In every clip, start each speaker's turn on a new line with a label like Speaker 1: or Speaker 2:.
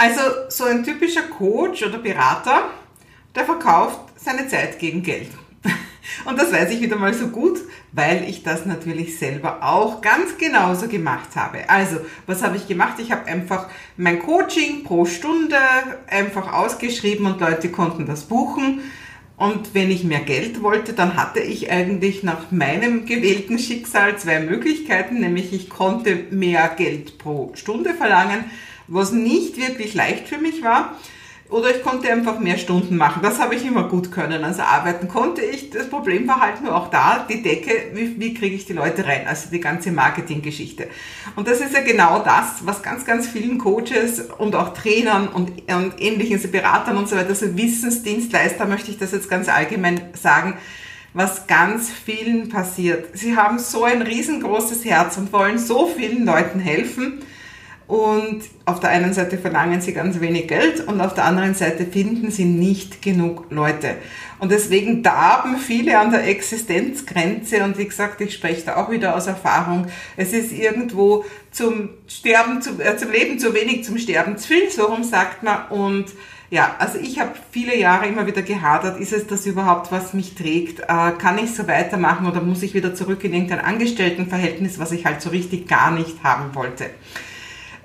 Speaker 1: Also so ein typischer Coach oder Berater, der verkauft seine Zeit gegen Geld. Und das weiß ich wieder mal so gut, weil ich das natürlich selber auch ganz genauso gemacht habe. Also, was habe ich gemacht? Ich habe einfach mein Coaching pro Stunde einfach ausgeschrieben und Leute konnten das buchen. Und wenn ich mehr Geld wollte, dann hatte ich eigentlich nach meinem gewählten Schicksal zwei Möglichkeiten, nämlich ich konnte mehr Geld pro Stunde verlangen was nicht wirklich leicht für mich war. Oder ich konnte einfach mehr Stunden machen. Das habe ich immer gut können. Also arbeiten konnte ich. Das Problem war halt nur auch da, die Decke, wie, wie kriege ich die Leute rein? Also die ganze Marketinggeschichte. Und das ist ja genau das, was ganz, ganz vielen Coaches und auch Trainern und, und ähnlichen Beratern und so weiter, also Wissensdienstleister möchte ich das jetzt ganz allgemein sagen, was ganz vielen passiert. Sie haben so ein riesengroßes Herz und wollen so vielen Leuten helfen und auf der einen Seite verlangen sie ganz wenig Geld und auf der anderen Seite finden sie nicht genug Leute. Und deswegen darben viele an der Existenzgrenze und wie gesagt, ich spreche da auch wieder aus Erfahrung. Es ist irgendwo zum Sterben, zu, äh, zum Leben zu wenig, zum Sterben zu viel, so rum sagt man. Und ja, also ich habe viele Jahre immer wieder gehadert, ist es das überhaupt, was mich trägt? Äh, kann ich so weitermachen oder muss ich wieder zurück in irgendein Angestelltenverhältnis, was ich halt so richtig gar nicht haben wollte?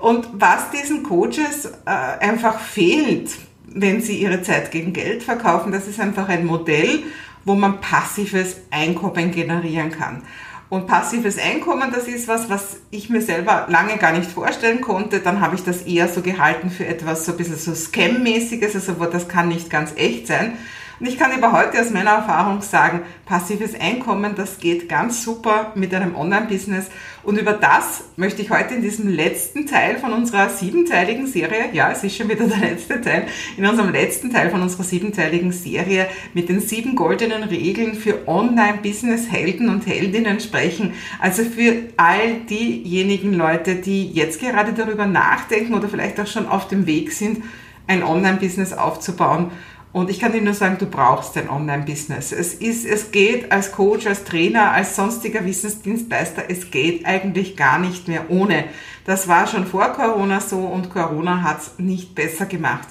Speaker 1: Und was diesen Coaches äh, einfach fehlt, wenn sie ihre Zeit gegen Geld verkaufen, das ist einfach ein Modell, wo man passives Einkommen generieren kann. Und passives Einkommen, das ist was, was ich mir selber lange gar nicht vorstellen konnte. Dann habe ich das eher so gehalten für etwas so ein bisschen so Scam-mäßiges, also das kann nicht ganz echt sein. Und ich kann über heute aus meiner Erfahrung sagen, passives Einkommen, das geht ganz super mit einem Online-Business. Und über das möchte ich heute in diesem letzten Teil von unserer siebenteiligen Serie, ja, es ist schon wieder der letzte Teil, in unserem letzten Teil von unserer siebenteiligen Serie mit den sieben goldenen Regeln für Online-Business-Helden und Heldinnen sprechen. Also für all diejenigen Leute, die jetzt gerade darüber nachdenken oder vielleicht auch schon auf dem Weg sind, ein Online-Business aufzubauen und ich kann dir nur sagen, du brauchst ein Online-Business. Es ist, es geht als Coach, als Trainer, als sonstiger Wissensdienstleister, es geht eigentlich gar nicht mehr ohne. Das war schon vor Corona so und Corona hat es nicht besser gemacht.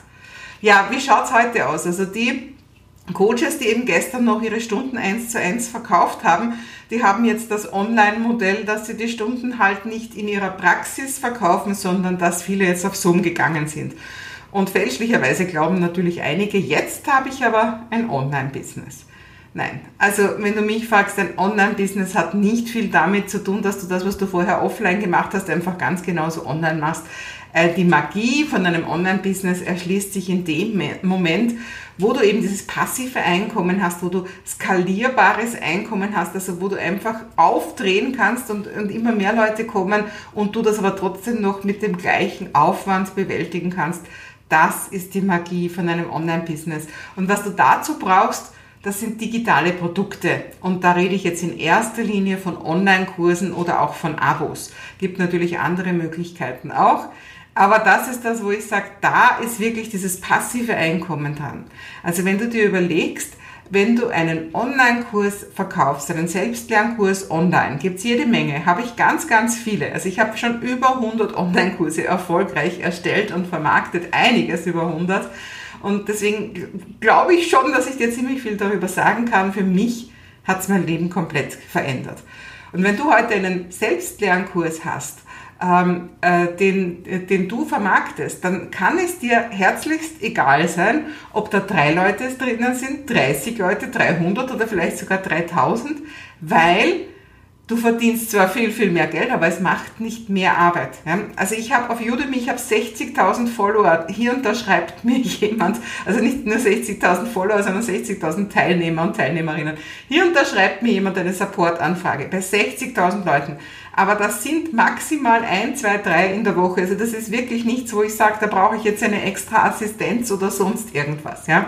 Speaker 1: Ja, wie schaut's heute aus? Also die Coaches, die eben gestern noch ihre Stunden eins zu eins verkauft haben, die haben jetzt das Online-Modell, dass sie die Stunden halt nicht in ihrer Praxis verkaufen, sondern dass viele jetzt auf Zoom gegangen sind. Und fälschlicherweise glauben natürlich einige, jetzt habe ich aber ein Online-Business. Nein, also wenn du mich fragst, ein Online-Business hat nicht viel damit zu tun, dass du das, was du vorher offline gemacht hast, einfach ganz genauso online machst. Äh, die Magie von einem Online-Business erschließt sich in dem Moment, wo du eben dieses passive Einkommen hast, wo du skalierbares Einkommen hast, also wo du einfach aufdrehen kannst und, und immer mehr Leute kommen und du das aber trotzdem noch mit dem gleichen Aufwand bewältigen kannst das ist die Magie von einem Online-Business. Und was du dazu brauchst, das sind digitale Produkte. Und da rede ich jetzt in erster Linie von Online-Kursen oder auch von Abos. Gibt natürlich andere Möglichkeiten auch. Aber das ist das, wo ich sage, da ist wirklich dieses passive Einkommen dran. Also wenn du dir überlegst, wenn du einen Online-Kurs verkaufst, einen Selbstlernkurs online, gibt's jede Menge, habe ich ganz, ganz viele. Also ich habe schon über 100 Online-Kurse erfolgreich erstellt und vermarktet, einiges über 100. Und deswegen glaube ich schon, dass ich dir ziemlich viel darüber sagen kann. Für mich hat's mein Leben komplett verändert. Und wenn du heute einen Selbstlernkurs hast, ähm, äh, den, äh, den du vermarktest, dann kann es dir herzlichst egal sein, ob da drei Leute drinnen sind, 30 Leute, 300 oder vielleicht sogar 3000, weil du verdienst zwar viel, viel mehr Geld, aber es macht nicht mehr Arbeit. Ja? Also ich habe auf Udemy, ich habe 60.000 Follower. Hier und da schreibt mir jemand, also nicht nur 60.000 Follower, sondern 60.000 Teilnehmer und Teilnehmerinnen. Hier und da schreibt mir jemand eine Supportanfrage bei 60.000 Leuten. Aber das sind maximal ein, zwei, drei in der Woche. Also das ist wirklich nichts, wo ich sage, da brauche ich jetzt eine extra Assistenz oder sonst irgendwas. Ja.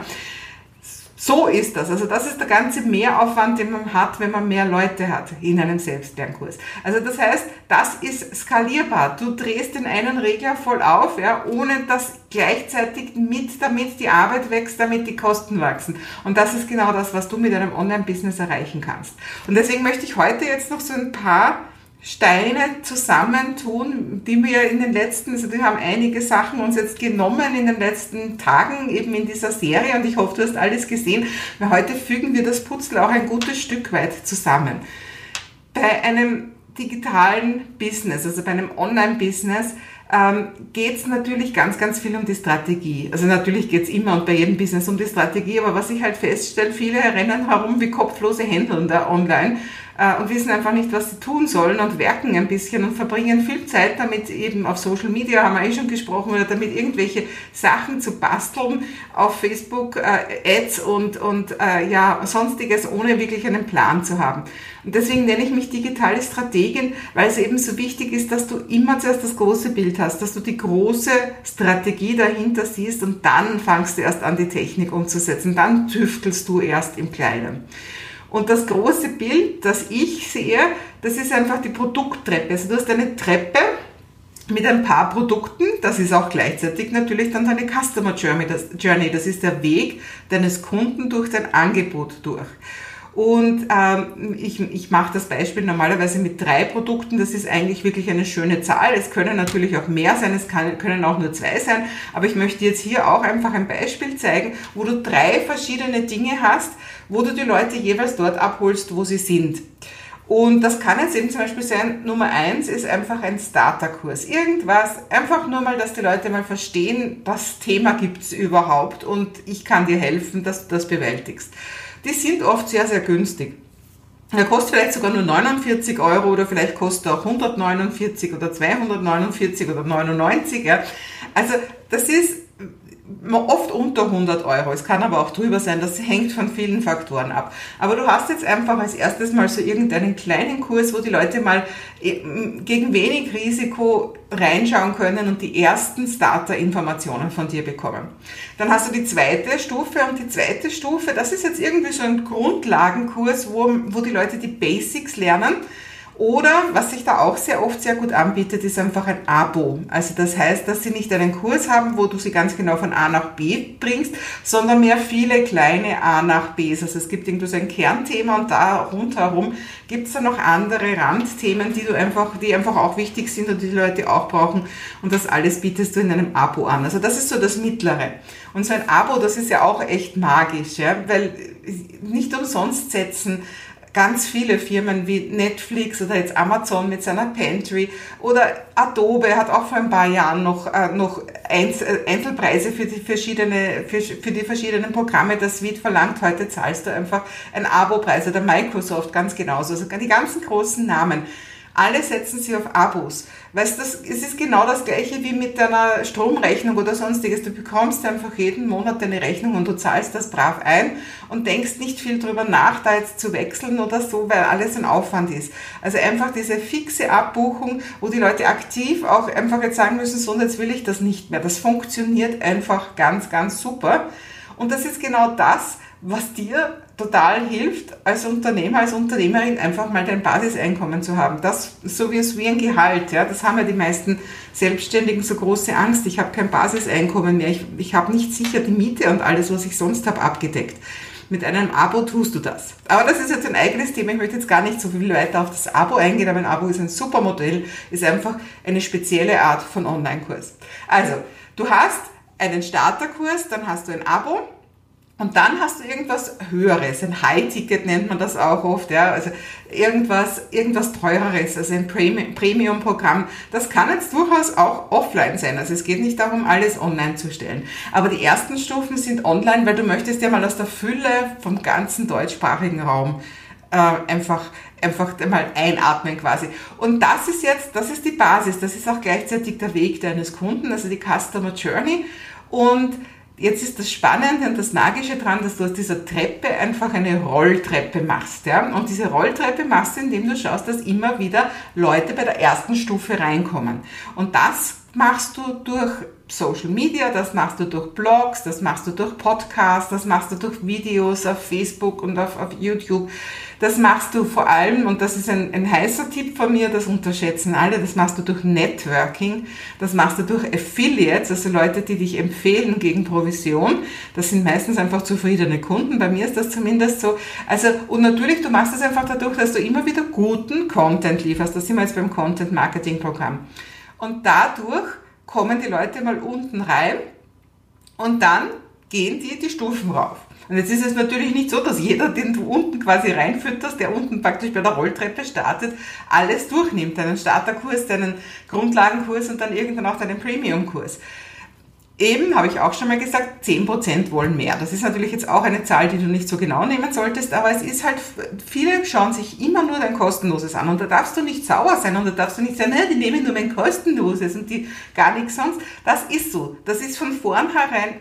Speaker 1: So ist das. Also das ist der ganze Mehraufwand, den man hat, wenn man mehr Leute hat in einem Selbstlernkurs. Also das heißt, das ist skalierbar. Du drehst den einen Regler voll auf, ja, ohne dass gleichzeitig mit damit die Arbeit wächst, damit die Kosten wachsen. Und das ist genau das, was du mit einem Online-Business erreichen kannst. Und deswegen möchte ich heute jetzt noch so ein paar Steine zusammentun, die wir in den letzten, also wir haben einige Sachen uns jetzt genommen in den letzten Tagen eben in dieser Serie und ich hoffe, du hast alles gesehen, weil heute fügen wir das Putzel auch ein gutes Stück weit zusammen. Bei einem digitalen Business, also bei einem Online-Business, ähm, geht es natürlich ganz, ganz viel um die Strategie. Also natürlich geht es immer und bei jedem Business um die Strategie, aber was ich halt feststelle, viele rennen herum wie kopflose Händler online äh, und wissen einfach nicht, was sie tun sollen und werken ein bisschen und verbringen viel Zeit damit, eben auf Social Media, haben wir eh schon gesprochen, oder damit irgendwelche Sachen zu basteln auf Facebook, äh, Ads und, und äh, ja, sonstiges, ohne wirklich einen Plan zu haben. Und deswegen nenne ich mich digitale Strategin, weil es eben so wichtig ist, dass du immer zuerst das große Bild hast, dass du die große Strategie dahinter siehst und dann fangst du erst an, die Technik umzusetzen. Dann tüftelst du erst im Kleinen. Und das große Bild, das ich sehe, das ist einfach die Produkttreppe. Also du hast eine Treppe mit ein paar Produkten, das ist auch gleichzeitig natürlich dann deine Customer Journey. Das ist der Weg deines Kunden durch dein Angebot durch. Und ähm, ich, ich mache das Beispiel normalerweise mit drei Produkten. Das ist eigentlich wirklich eine schöne Zahl. Es können natürlich auch mehr sein, es kann, können auch nur zwei sein. Aber ich möchte jetzt hier auch einfach ein Beispiel zeigen, wo du drei verschiedene Dinge hast, wo du die Leute jeweils dort abholst, wo sie sind. Und das kann jetzt eben zum Beispiel sein, Nummer eins ist einfach ein Starterkurs. Irgendwas, einfach nur mal, dass die Leute mal verstehen, das Thema gibt's überhaupt und ich kann dir helfen, dass du das bewältigst die sind oft sehr, sehr günstig. Er kostet vielleicht sogar nur 49 Euro oder vielleicht kostet er auch 149 oder 249 oder 99. Ja. Also das ist oft unter 100 Euro. Es kann aber auch drüber sein. Das hängt von vielen Faktoren ab. Aber du hast jetzt einfach als erstes mal so irgendeinen kleinen Kurs, wo die Leute mal äh, gegen wenig Risiko reinschauen können und die ersten Starter-Informationen von dir bekommen. Dann hast du die zweite Stufe und die zweite Stufe, das ist jetzt irgendwie so ein Grundlagenkurs, wo, wo die Leute die Basics lernen oder was sich da auch sehr oft sehr gut anbietet, ist einfach ein Abo. Also das heißt, dass sie nicht einen Kurs haben, wo du sie ganz genau von A nach B bringst, sondern mehr viele kleine A nach Bs. Also es gibt irgendwo so ein Kernthema und da rundherum gibt es dann noch andere Randthemen, die du einfach, die einfach auch wichtig sind und die, die Leute auch brauchen. Und das alles bietest du in einem Abo an. Also das ist so das Mittlere. Und so ein Abo, das ist ja auch echt magisch, ja, weil nicht umsonst setzen ganz viele Firmen wie Netflix oder jetzt Amazon mit seiner Pantry oder Adobe hat auch vor ein paar Jahren noch, äh, noch äh, Einzelpreise für die, verschiedene, für, für die verschiedenen Programme der Suite verlangt. Heute zahlst du einfach ein Abo-Preis oder Microsoft ganz genauso. Also die ganzen großen Namen. Alle setzen sie auf Abos. Weißt du, es ist genau das gleiche wie mit deiner Stromrechnung oder sonstiges. Du bekommst einfach jeden Monat deine Rechnung und du zahlst das brav ein und denkst nicht viel drüber nach, da jetzt zu wechseln oder so, weil alles ein Aufwand ist. Also einfach diese fixe Abbuchung, wo die Leute aktiv auch einfach jetzt sagen müssen, so, und jetzt will ich das nicht mehr. Das funktioniert einfach ganz, ganz super. Und das ist genau das, was dir total hilft, als Unternehmer, als Unternehmerin einfach mal dein Basiseinkommen zu haben. Das, so wie es wie ein Gehalt, ja, das haben ja die meisten Selbstständigen so große Angst. Ich habe kein Basiseinkommen mehr, ich, ich habe nicht sicher die Miete und alles, was ich sonst habe, abgedeckt. Mit einem Abo tust du das. Aber das ist jetzt ein eigenes Thema. Ich möchte jetzt gar nicht so viel weiter auf das Abo eingehen, aber ein Abo ist ein super Modell, ist einfach eine spezielle Art von Online-Kurs. Also, du hast einen Starterkurs, dann hast du ein Abo, und dann hast du irgendwas Höheres, ein High-Ticket nennt man das auch oft, ja, also irgendwas, irgendwas Teureres, also ein Premium-Programm. Das kann jetzt durchaus auch offline sein. Also es geht nicht darum, alles online zu stellen. Aber die ersten Stufen sind online, weil du möchtest ja mal aus der Fülle vom ganzen deutschsprachigen Raum äh, einfach einfach mal einatmen quasi. Und das ist jetzt, das ist die Basis, das ist auch gleichzeitig der Weg deines Kunden, also die Customer Journey. Und Jetzt ist das Spannende und das Magische dran, dass du aus dieser Treppe einfach eine Rolltreppe machst. Ja? Und diese Rolltreppe machst du, indem du schaust, dass immer wieder Leute bei der ersten Stufe reinkommen. Und das machst du durch Social Media, das machst du durch Blogs, das machst du durch Podcasts, das machst du durch Videos auf Facebook und auf, auf YouTube. Das machst du vor allem, und das ist ein, ein heißer Tipp von mir, das unterschätzen alle, das machst du durch Networking, das machst du durch Affiliates, also Leute, die dich empfehlen gegen Provision. Das sind meistens einfach zufriedene Kunden. Bei mir ist das zumindest so. Also, und natürlich, du machst es einfach dadurch, dass du immer wieder guten Content lieferst. Das sind wir jetzt beim Content Marketing Programm. Und dadurch kommen die Leute mal unten rein und dann gehen die die Stufen rauf. Und jetzt ist es natürlich nicht so, dass jeder, den du unten quasi reinfütterst, der unten praktisch bei der Rolltreppe startet, alles durchnimmt. Deinen Starterkurs, deinen Grundlagenkurs und dann irgendwann auch deinen Premiumkurs. Eben, habe ich auch schon mal gesagt, 10% wollen mehr. Das ist natürlich jetzt auch eine Zahl, die du nicht so genau nehmen solltest, aber es ist halt, viele schauen sich immer nur dein kostenloses an und da darfst du nicht sauer sein und da darfst du nicht sagen, die nehmen nur mein kostenloses und die gar nichts sonst. Das ist so. Das ist von vornherein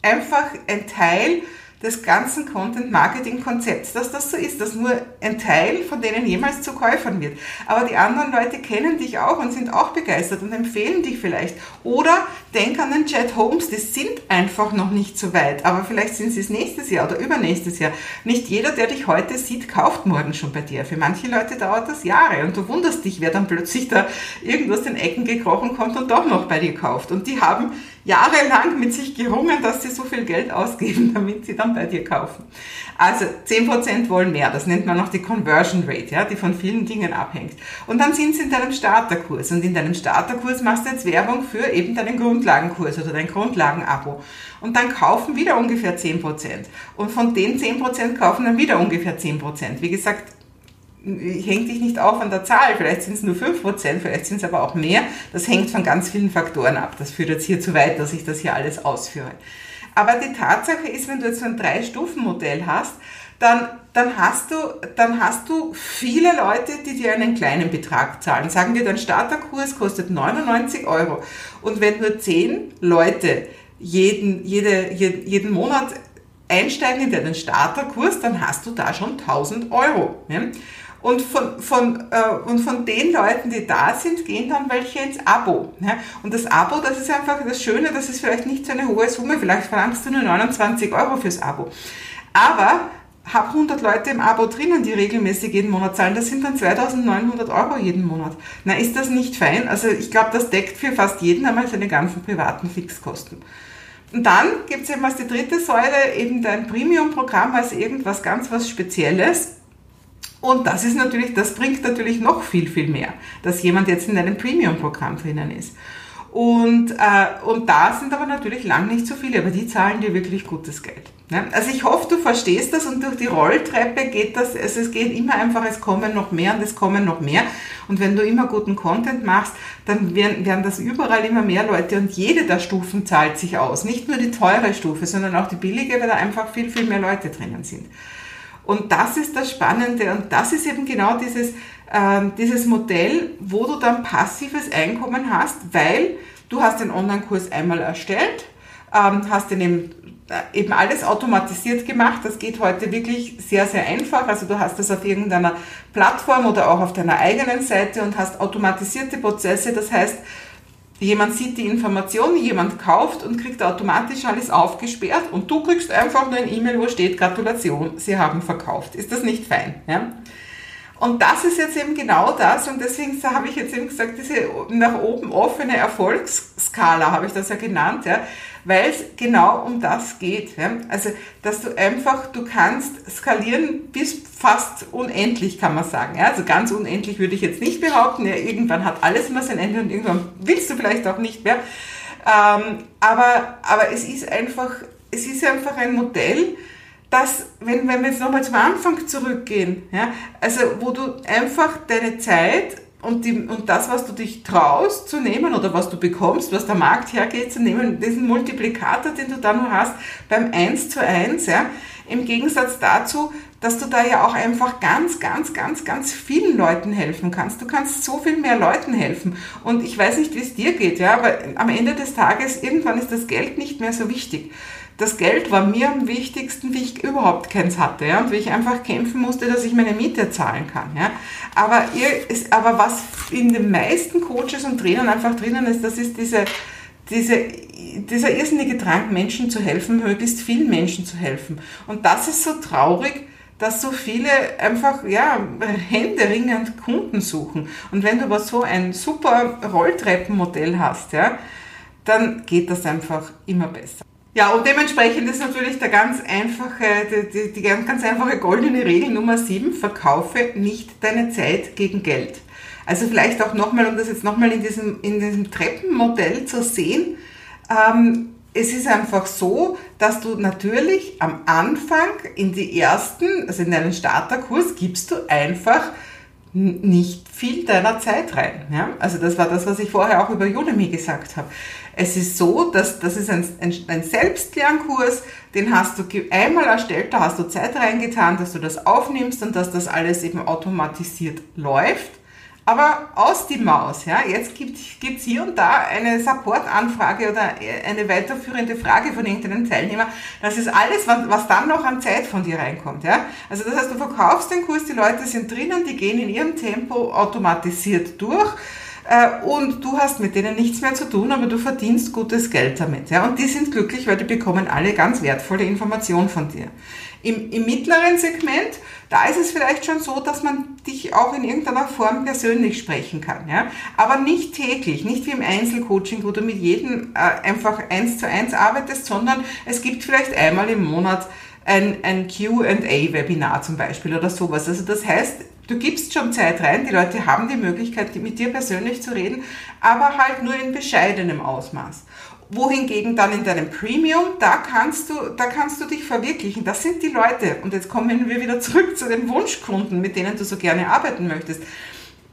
Speaker 1: einfach ein Teil des ganzen Content-Marketing-Konzepts, dass das so ist, dass nur ein Teil von denen jemals zu Käufern wird. Aber die anderen Leute kennen dich auch und sind auch begeistert und empfehlen dich vielleicht. Oder denk an den Chat Homes, die sind einfach noch nicht so weit, aber vielleicht sind sie es nächstes Jahr oder übernächstes Jahr. Nicht jeder, der dich heute sieht, kauft morgen schon bei dir. Für manche Leute dauert das Jahre und du wunderst dich, wer dann plötzlich da irgendwo aus den Ecken gekrochen kommt und doch noch bei dir kauft. Und die haben jahrelang mit sich gerungen, dass sie so viel Geld ausgeben, damit sie dann bei dir kaufen. Also 10% wollen mehr, das nennt man auch die Conversion Rate, ja, die von vielen Dingen abhängt. Und dann sind sie in deinem Starterkurs und in deinem Starterkurs machst du jetzt Werbung für eben deinen Grundlagenkurs oder dein Grundlagenabo. Und dann kaufen wieder ungefähr 10%. Und von den 10% kaufen dann wieder ungefähr 10%. Wie gesagt, hängt dich nicht auf an der Zahl. Vielleicht sind es nur 5%, vielleicht sind es aber auch mehr. Das hängt von ganz vielen Faktoren ab. Das führt jetzt hier zu weit, dass ich das hier alles ausführe. Aber die Tatsache ist, wenn du jetzt so ein Drei-Stufen-Modell hast, dann, dann, hast du, dann hast du viele Leute, die dir einen kleinen Betrag zahlen. Sagen wir, dein Starterkurs kostet 99 Euro. Und wenn nur 10 Leute jeden, jede, jeden Monat einsteigen in deinen Starterkurs, dann hast du da schon 1000 Euro. Ne? Und von, von, äh, und von den Leuten, die da sind, gehen dann welche ins Abo. Ne? Und das Abo, das ist einfach das Schöne, das ist vielleicht nicht so eine hohe Summe, vielleicht verlangst du nur 29 Euro fürs Abo. Aber hab 100 Leute im Abo drinnen, die regelmäßig jeden Monat zahlen, das sind dann 2900 Euro jeden Monat. Na, ist das nicht fein? Also ich glaube, das deckt für fast jeden einmal seine ganzen privaten Fixkosten. Und dann gibt es eben als die dritte Säule eben dein Premium-Programm, also irgendwas ganz was Spezielles, und das ist natürlich, das bringt natürlich noch viel, viel mehr, dass jemand jetzt in einem Premium-Programm drinnen ist. Und, äh, und da sind aber natürlich lang nicht so viele, aber die zahlen dir wirklich gutes Geld. Ne? Also ich hoffe, du verstehst das und durch die Rolltreppe geht das, also es geht immer einfach, es kommen noch mehr und es kommen noch mehr. Und wenn du immer guten Content machst, dann werden, werden das überall immer mehr Leute und jede der Stufen zahlt sich aus. Nicht nur die teure Stufe, sondern auch die billige, weil da einfach viel, viel mehr Leute drinnen sind. Und das ist das Spannende und das ist eben genau dieses, äh, dieses Modell, wo du dann passives Einkommen hast, weil du hast den Online-Kurs einmal erstellt, ähm, hast den eben, äh, eben alles automatisiert gemacht. Das geht heute wirklich sehr, sehr einfach. Also du hast das auf irgendeiner Plattform oder auch auf deiner eigenen Seite und hast automatisierte Prozesse. Das heißt, Jemand sieht die Information, jemand kauft und kriegt automatisch alles aufgesperrt und du kriegst einfach nur ein E-Mail, wo steht Gratulation, Sie haben verkauft. Ist das nicht fein? Ja? Und das ist jetzt eben genau das und deswegen habe ich jetzt eben gesagt, diese nach oben offene Erfolgsskala habe ich das ja genannt, ja, weil es genau um das geht. Ja. Also, dass du einfach, du kannst skalieren bis fast unendlich, kann man sagen. Ja. Also ganz unendlich würde ich jetzt nicht behaupten. Ja, irgendwann hat alles mal sein Ende und irgendwann willst du vielleicht auch nicht mehr. Ähm, aber, aber es ist einfach, es ist einfach ein Modell, dass, wenn, wenn wir jetzt nochmal zum Anfang zurückgehen, ja, also wo du einfach deine Zeit und, die, und das, was du dich traust zu nehmen oder was du bekommst, was der Markt hergeht zu nehmen, diesen Multiplikator, den du da nur hast, beim 1 zu 1, ja, im Gegensatz dazu, dass du da ja auch einfach ganz, ganz, ganz, ganz vielen Leuten helfen kannst. Du kannst so viel mehr Leuten helfen. Und ich weiß nicht, wie es dir geht, ja, aber am Ende des Tages, irgendwann ist das Geld nicht mehr so wichtig das Geld war mir am wichtigsten, wie ich überhaupt keins hatte ja, und wie ich einfach kämpfen musste, dass ich meine Miete zahlen kann. Ja. Aber, ihr, ist, aber was in den meisten Coaches und Trainern einfach drinnen ist, das ist diese, diese, dieser irrsinnige Drang, Menschen zu helfen, möglichst vielen Menschen zu helfen. Und das ist so traurig, dass so viele einfach, ja, händeringend Kunden suchen. Und wenn du aber so ein super Rolltreppenmodell hast, ja, dann geht das einfach immer besser. Ja, und dementsprechend ist natürlich der ganz einfache, die, die, die ganz einfache goldene Regel Nummer 7, verkaufe nicht deine Zeit gegen Geld. Also vielleicht auch nochmal, um das jetzt nochmal in diesem, in diesem Treppenmodell zu sehen, ähm, es ist einfach so, dass du natürlich am Anfang in die ersten, also in deinen Starterkurs, gibst du einfach nicht viel deiner Zeit rein. Ja? Also das war das, was ich vorher auch über Udemy gesagt habe. Es ist so, dass das ist ein, ein, ein Selbstlernkurs, den hast du einmal erstellt, da hast du Zeit reingetan, dass du das aufnimmst und dass das alles eben automatisiert läuft. Aber aus die Maus, ja, jetzt gibt es hier und da eine Support-Anfrage oder eine weiterführende Frage von irgendeinem Teilnehmer. Das ist alles, was, was dann noch an Zeit von dir reinkommt, ja. Also das heißt, du verkaufst den Kurs, die Leute sind drinnen, die gehen in ihrem Tempo automatisiert durch und du hast mit denen nichts mehr zu tun, aber du verdienst gutes Geld damit. Ja? Und die sind glücklich, weil die bekommen alle ganz wertvolle Informationen von dir. Im, Im mittleren Segment, da ist es vielleicht schon so, dass man dich auch in irgendeiner Form persönlich sprechen kann. Ja? Aber nicht täglich, nicht wie im Einzelcoaching, wo du mit jedem äh, einfach eins zu eins arbeitest, sondern es gibt vielleicht einmal im Monat ein, ein QA-Webinar zum Beispiel oder sowas. Also das heißt, du gibst schon Zeit rein, die Leute haben die Möglichkeit, mit dir persönlich zu reden, aber halt nur in bescheidenem Ausmaß wohingegen dann in deinem Premium, da kannst du, da kannst du dich verwirklichen. Das sind die Leute. Und jetzt kommen wir wieder zurück zu den Wunschkunden, mit denen du so gerne arbeiten möchtest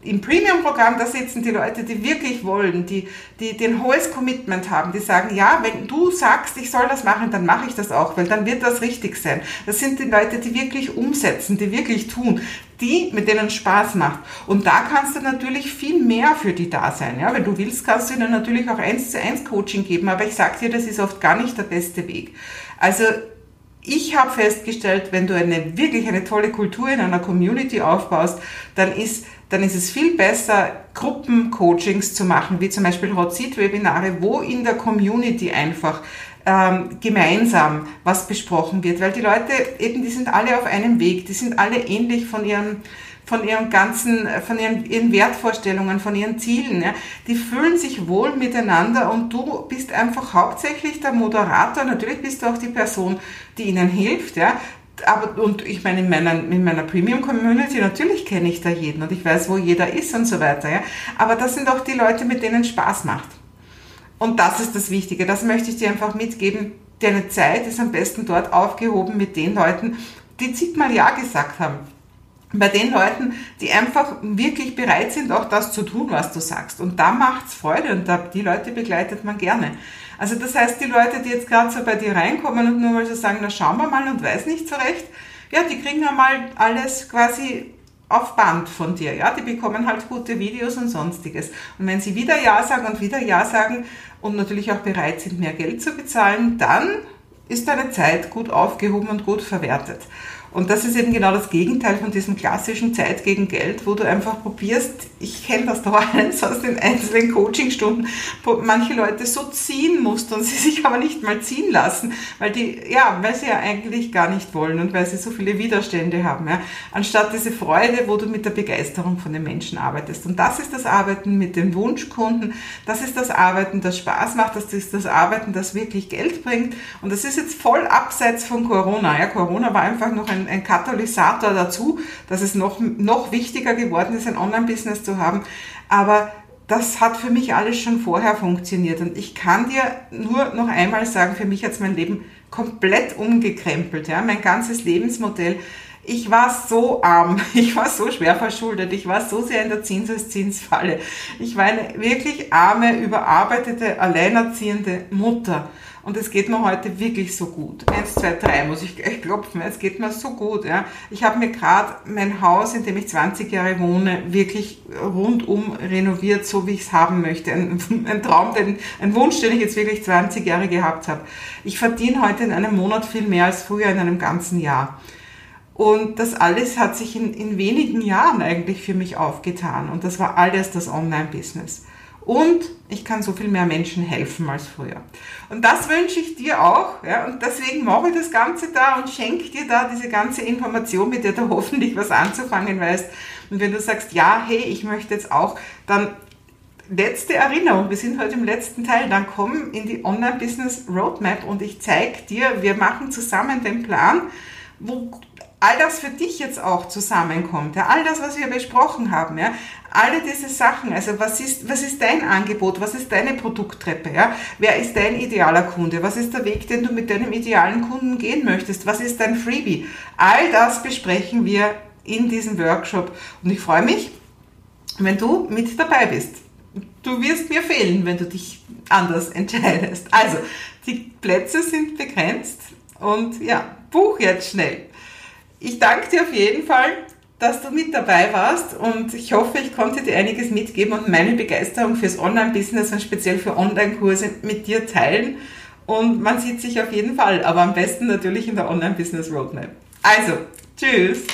Speaker 1: im Premium-Programm, da sitzen die Leute, die wirklich wollen, die, die, die ein hohes Commitment haben, die sagen, ja, wenn du sagst, ich soll das machen, dann mache ich das auch, weil dann wird das richtig sein. Das sind die Leute, die wirklich umsetzen, die wirklich tun, die, mit denen Spaß macht. Und da kannst du natürlich viel mehr für die da sein. Ja? Wenn du willst, kannst du ihnen natürlich auch eins zu eins Coaching geben, aber ich sag dir, das ist oft gar nicht der beste Weg. Also ich habe festgestellt, wenn du eine wirklich eine tolle Kultur in einer Community aufbaust, dann ist dann ist es viel besser, Gruppencoachings zu machen, wie zum Beispiel Hot Seat Webinare, wo in der Community einfach ähm, gemeinsam was besprochen wird, weil die Leute eben, die sind alle auf einem Weg, die sind alle ähnlich von ihren von ihren ganzen, von ihren, ihren Wertvorstellungen, von ihren Zielen. Ja. Die fühlen sich wohl miteinander und du bist einfach hauptsächlich der Moderator. Natürlich bist du auch die Person, die ihnen hilft, ja aber, und ich meine, in meiner, in meiner Premium-Community, natürlich kenne ich da jeden und ich weiß, wo jeder ist und so weiter, ja. Aber das sind auch die Leute, mit denen Spaß macht. Und das ist das Wichtige. Das möchte ich dir einfach mitgeben. Deine Zeit ist am besten dort aufgehoben mit den Leuten, die zigmal Ja gesagt haben. Bei den Leuten, die einfach wirklich bereit sind, auch das zu tun, was du sagst. Und da macht's Freude und da, die Leute begleitet man gerne. Also das heißt, die Leute, die jetzt gerade so bei dir reinkommen und nur mal so sagen, na schauen wir mal und weiß nicht so recht, ja, die kriegen ja mal alles quasi auf Band von dir, ja, die bekommen halt gute Videos und sonstiges. Und wenn sie wieder Ja sagen und wieder Ja sagen und natürlich auch bereit sind, mehr Geld zu bezahlen, dann ist deine Zeit gut aufgehoben und gut verwertet. Und das ist eben genau das Gegenteil von diesem klassischen Zeit gegen Geld, wo du einfach probierst, ich kenne das doch alles aus den einzelnen Coachingstunden, wo manche Leute so ziehen musst und sie sich aber nicht mal ziehen lassen, weil die, ja, weil sie ja eigentlich gar nicht wollen und weil sie so viele Widerstände haben, ja. Anstatt diese Freude, wo du mit der Begeisterung von den Menschen arbeitest. Und das ist das Arbeiten mit den Wunschkunden, das ist das Arbeiten, das Spaß macht, das ist das Arbeiten, das wirklich Geld bringt. Und das ist jetzt voll abseits von Corona, ja. Corona war einfach noch ein ein, ein Katalysator dazu, dass es noch, noch wichtiger geworden ist, ein Online-Business zu haben. Aber das hat für mich alles schon vorher funktioniert. Und ich kann dir nur noch einmal sagen, für mich hat es mein Leben komplett umgekrempelt. Ja? Mein ganzes Lebensmodell. Ich war so arm, ich war so schwer verschuldet, ich war so sehr in der Zinseszinsfalle. Ich war eine wirklich arme, überarbeitete, alleinerziehende Mutter. Und es geht mir heute wirklich so gut. Eins, zwei, drei muss ich gleich klopfen. Es geht mir so gut. Ja. Ich habe mir gerade mein Haus, in dem ich 20 Jahre wohne, wirklich rundum renoviert, so wie ich es haben möchte. Ein, ein Traum, den, ein Wunsch, den ich jetzt wirklich 20 Jahre gehabt habe. Ich verdiene heute in einem Monat viel mehr als früher in einem ganzen Jahr. Und das alles hat sich in, in wenigen Jahren eigentlich für mich aufgetan. Und das war alles das Online-Business. und ich kann so viel mehr Menschen helfen als früher. Und das wünsche ich dir auch. Ja? Und deswegen mache ich das Ganze da und schenke dir da diese ganze Information, mit der du hoffentlich was anzufangen weißt. Und wenn du sagst, ja, hey, ich möchte jetzt auch, dann letzte Erinnerung, wir sind heute im letzten Teil, dann komm in die Online Business Roadmap und ich zeige dir, wir machen zusammen den Plan, wo all das für dich jetzt auch zusammenkommt, ja, all das, was wir besprochen haben, ja, alle diese Sachen, also was ist, was ist dein Angebot, was ist deine Produkttreppe, ja, wer ist dein idealer Kunde, was ist der Weg, den du mit deinem idealen Kunden gehen möchtest, was ist dein Freebie, all das besprechen wir in diesem Workshop. Und ich freue mich, wenn du mit dabei bist. Du wirst mir fehlen, wenn du dich anders entscheidest. Also, die Plätze sind begrenzt und ja, buch jetzt schnell. Ich danke dir auf jeden Fall, dass du mit dabei warst und ich hoffe, ich konnte dir einiges mitgeben und meine Begeisterung fürs Online-Business und speziell für Online-Kurse mit dir teilen. Und man sieht sich auf jeden Fall, aber am besten natürlich in der Online-Business Roadmap. Also, tschüss!